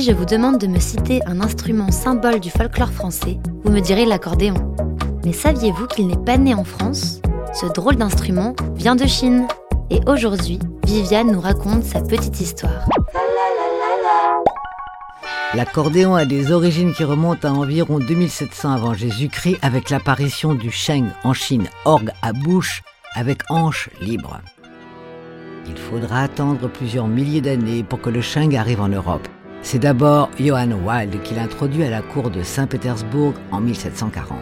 Si je vous demande de me citer un instrument symbole du folklore français, vous me direz l'accordéon. Mais saviez-vous qu'il n'est pas né en France? Ce drôle d'instrument vient de Chine. Et aujourd'hui, Viviane nous raconte sa petite histoire. L'accordéon a des origines qui remontent à environ 2700 avant Jésus-Christ avec l'apparition du sheng en Chine, orgue à bouche avec hanche libre. Il faudra attendre plusieurs milliers d'années pour que le sheng arrive en Europe. C'est d'abord Johann Wild qui l'introduit à la cour de Saint-Pétersbourg en 1740.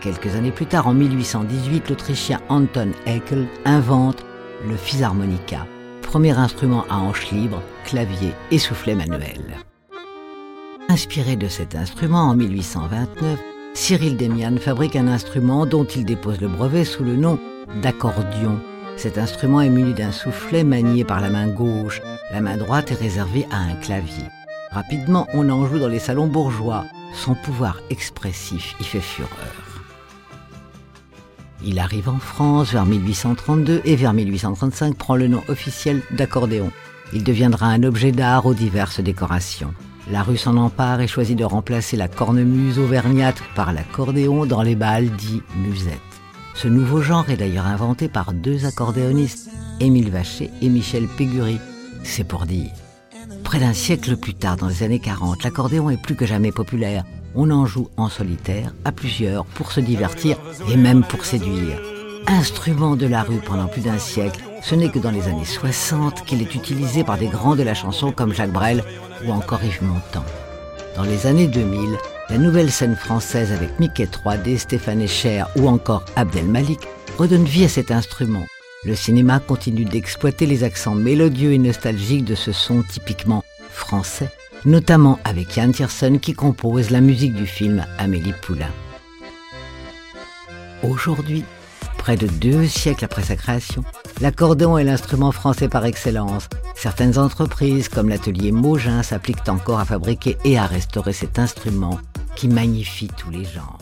Quelques années plus tard, en 1818, l'Autrichien Anton Haeckel invente le physharmonica, premier instrument à hanche libre, clavier et soufflet manuel. Inspiré de cet instrument en 1829, Cyril Demian fabrique un instrument dont il dépose le brevet sous le nom d'accordion. Cet instrument est muni d'un soufflet manié par la main gauche. La main droite est réservée à un clavier. Rapidement, on en joue dans les salons bourgeois. Son pouvoir expressif y fait fureur. Il arrive en France vers 1832 et vers 1835 prend le nom officiel d'accordéon. Il deviendra un objet d'art aux diverses décorations. La rue s'en empare et choisit de remplacer la cornemuse auvergnate par l'accordéon dans les bals dits musettes. Ce nouveau genre est d'ailleurs inventé par deux accordéonistes, Émile Vacher et Michel Pégury. C'est pour dire. Près d'un siècle plus tard, dans les années 40, l'accordéon est plus que jamais populaire. On en joue en solitaire, à plusieurs, pour se divertir et même pour séduire. Instrument de la rue pendant plus d'un siècle, ce n'est que dans les années 60 qu'il est utilisé par des grands de la chanson comme Jacques Brel ou encore Yves Montand. Dans les années 2000, la nouvelle scène française avec Mickey 3D, Stéphane Echer ou encore Abdel Malik redonne vie à cet instrument. Le cinéma continue d'exploiter les accents mélodieux et nostalgiques de ce son typiquement français, notamment avec Yann Tiersen qui compose la musique du film Amélie Poulain. Aujourd'hui, près de deux siècles après sa création, l'accordéon est l'instrument français par excellence. Certaines entreprises, comme l'atelier Mogin, s'appliquent encore à fabriquer et à restaurer cet instrument qui magnifie tous les genres.